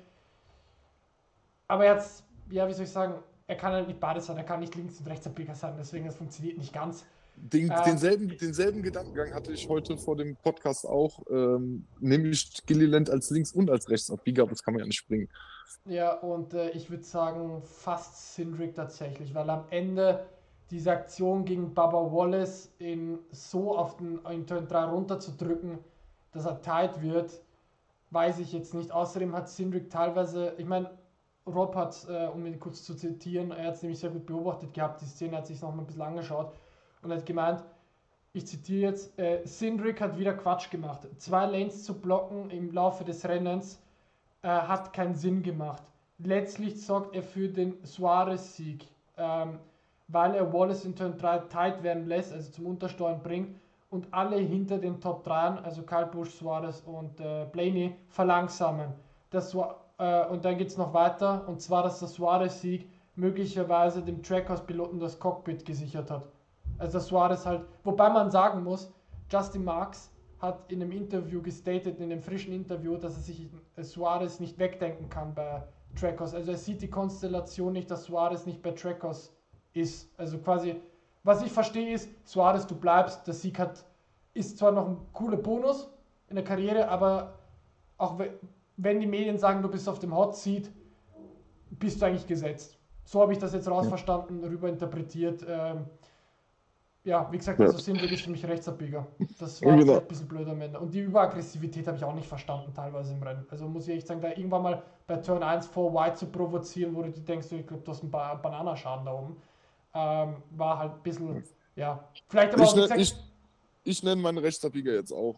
Aber jetzt, ja, wie soll ich sagen, er kann halt nicht beides sein, er kann nicht links und rechtsabbieger sein, deswegen das funktioniert nicht ganz. Den, äh, denselben, denselben Gedankengang hatte ich heute vor dem Podcast auch, ähm, nämlich Gilliland als links und als rechtsabbieger, aber das kann man ja nicht springen. Ja, und äh, ich würde sagen, fast Sindrick tatsächlich, weil am Ende diese Aktion gegen Baba Wallace in so auf den in Turn 3 runterzudrücken, dass er tight wird, weiß ich jetzt nicht. Außerdem hat Sindrick teilweise, ich meine, Rob hat, äh, um ihn kurz zu zitieren, er hat es nämlich sehr gut beobachtet gehabt, die Szene hat sich noch mal ein bisschen angeschaut und hat gemeint, ich zitiere jetzt, äh, Sindrick hat wieder Quatsch gemacht. Zwei Lanes zu blocken im Laufe des Rennens äh, hat keinen Sinn gemacht. Letztlich sorgt er für den Suarez-Sieg. Ähm, weil er Wallace in Turn 3 tight werden lässt, also zum Untersteuern bringt und alle hinter den Top 3, also Kyle Busch, Suarez und äh, Blaney, verlangsamen. Das, äh, und dann geht es noch weiter, und zwar, dass der Suarez-Sieg möglicherweise dem Trackhouse-Piloten das Cockpit gesichert hat. Also der Suarez halt, wobei man sagen muss, Justin Marks hat in einem Interview gestatet, in einem frischen Interview, dass er sich Suarez nicht wegdenken kann bei Trackhouse. Also er sieht die Konstellation nicht, dass Suarez nicht bei Trackhouse ist. Also quasi, was ich verstehe ist, Suarez, du bleibst, der Sieg hat, ist zwar noch ein cooler Bonus in der Karriere, aber auch wenn die Medien sagen, du bist auf dem Hot Seat, bist du eigentlich gesetzt. So habe ich das jetzt rausverstanden, rüber interpretiert. Ähm, ja, wie gesagt, also sind wirklich für mich Rechtsabbieger. Das war genau. ein bisschen blöd am Ende. Und die Überaggressivität habe ich auch nicht verstanden, teilweise im Rennen. Also muss ich echt sagen, da irgendwann mal bei Turn 1 vor White zu provozieren, wo du denkst, ich glaube, du hast einen ba Bananaschaden da oben ähm, war halt ein bisschen, ja, vielleicht aber ich, auch nenn, ich, ich nenne meinen Rechtsabbieger jetzt auch.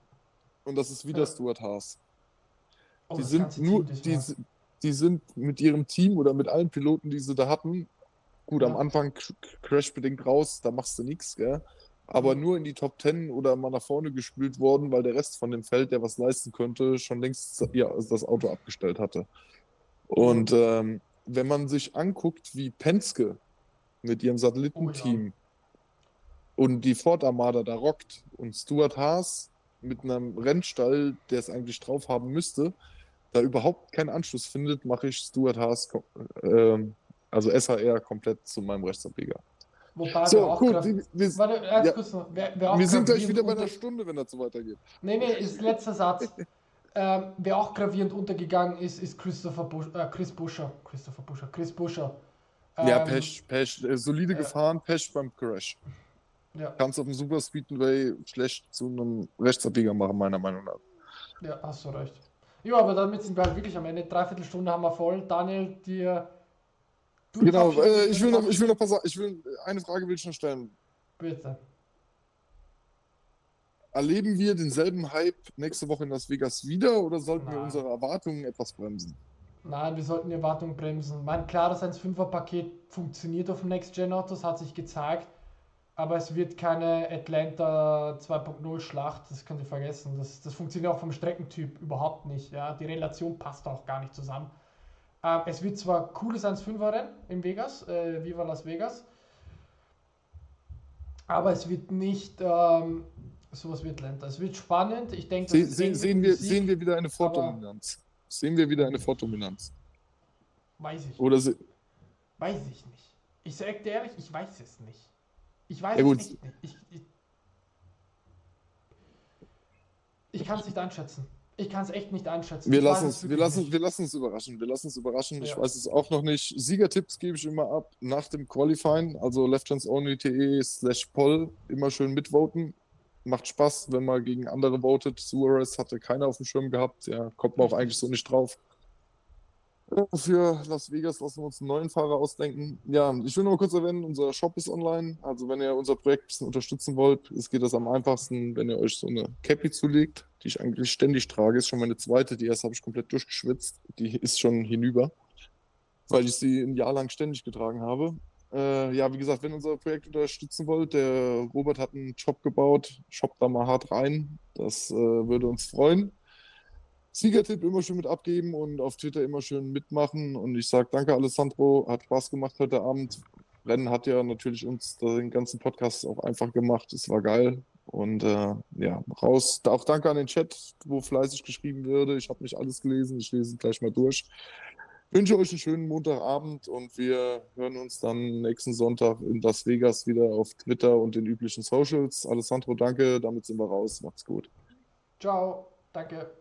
Und das ist wieder ja. Stuart Haas. Oh, die sind nur, die, die sind mit ihrem Team oder mit allen Piloten, die sie da hatten, gut, am Anfang crashbedingt raus, da machst du nichts, gell? Aber mhm. nur in die Top 10 oder mal nach vorne gespült worden, weil der Rest von dem Feld, der was leisten könnte, schon längst ja, das Auto abgestellt hatte. Und ähm, wenn man sich anguckt, wie Penske mit ihrem Satellitenteam oh, ja. und die Ford Armada da rockt und Stuart Haas mit einem Rennstall, der es eigentlich drauf haben müsste, da überhaupt keinen Anschluss findet, mache ich Stuart Haas, äh, also SHR, komplett zu meinem Rechtsabbieger. Wobei so, wir gut, wir, wir, Warte, ja, noch, wer, wer wir sind gleich wieder bei einer Stunde, wenn das so weitergeht. Nee, nee, ist letzter Satz. ähm, wer auch gravierend untergegangen ist, ist Christopher Busch, äh, Chris Buscher. Christopher Buscher, Chris Buscher. Ja, ähm, Pech, Pech. Äh, solide äh, gefahren, Pech beim Crash. Ja. Kannst auf dem Super Speedway schlecht zu einem Rechtsabbieger machen, meiner Meinung nach. Ja, hast du recht. Ja, aber damit sind wir halt wirklich am Ende. Dreiviertel Stunde haben wir voll. Daniel, dir. Genau, äh, ich will noch, ich will noch pass ich will, eine Frage will ich noch stellen. Bitte. Erleben wir denselben Hype nächste Woche in Las Vegas wieder oder sollten Nein. wir unsere Erwartungen etwas bremsen? Nein, wir sollten die Erwartungen bremsen. Mein klar, das 1.5er-Paket funktioniert auf dem Next-Gen-Autos, hat sich gezeigt. Aber es wird keine Atlanta 2.0 Schlacht, das könnt ihr vergessen. Das, das funktioniert auch vom Streckentyp überhaupt nicht. Ja? Die Relation passt auch gar nicht zusammen. Ähm, es wird zwar cooles 1.5er Rennen in Vegas, äh, Viva Las Vegas, aber es wird nicht ähm, sowas wie Atlanta. Es wird spannend. Ich denke, Se, se, sehen, wir, sehen wir wieder eine Vordominanz sehen wir wieder eine Fortdominanz. Weiß ich Oder nicht. Weiß ich nicht. Ich sage dir ehrlich, ich weiß es nicht. Ich weiß ja, es nicht. Ich, ich, ich kann es nicht einschätzen. Ich kann es echt nicht einschätzen. Wir lassen, es, wir, lassen, wir lassen es überraschen. Wir lassen es überraschen. Ja. Ich weiß es auch noch nicht. Siegertipps gebe ich immer ab nach dem Qualifying. Also lefthandsonly.de slash poll. Immer schön mitvoten macht Spaß, wenn man gegen andere votet. Suarez hatte keiner auf dem Schirm gehabt. Ja, kommt man auch eigentlich so nicht drauf. Für Las Vegas lassen wir uns einen neuen Fahrer ausdenken. Ja, ich will nur kurz erwähnen, unser Shop ist online. Also wenn ihr unser Projekt ein bisschen unterstützen wollt, es geht das am einfachsten, wenn ihr euch so eine Cappy zulegt, die ich eigentlich ständig trage. Ist schon meine zweite, die erste habe ich komplett durchgeschwitzt. Die ist schon hinüber, weil ich sie ein Jahr lang ständig getragen habe. Äh, ja, wie gesagt, wenn ihr unser Projekt unterstützen wollt, der Robert hat einen Shop gebaut, shop da mal hart rein. Das äh, würde uns freuen. Siegertipp immer schön mit abgeben und auf Twitter immer schön mitmachen. Und ich sage danke, Alessandro. Hat Spaß gemacht heute Abend. Rennen hat ja natürlich uns den ganzen Podcast auch einfach gemacht. Es war geil. Und äh, ja, raus. Auch danke an den Chat, wo fleißig geschrieben würde. Ich habe nicht alles gelesen. Ich lese gleich mal durch. Wünsche euch einen schönen Montagabend und wir hören uns dann nächsten Sonntag in Las Vegas wieder auf Twitter und den üblichen Socials. Alessandro, danke. Damit sind wir raus. Macht's gut. Ciao. Danke.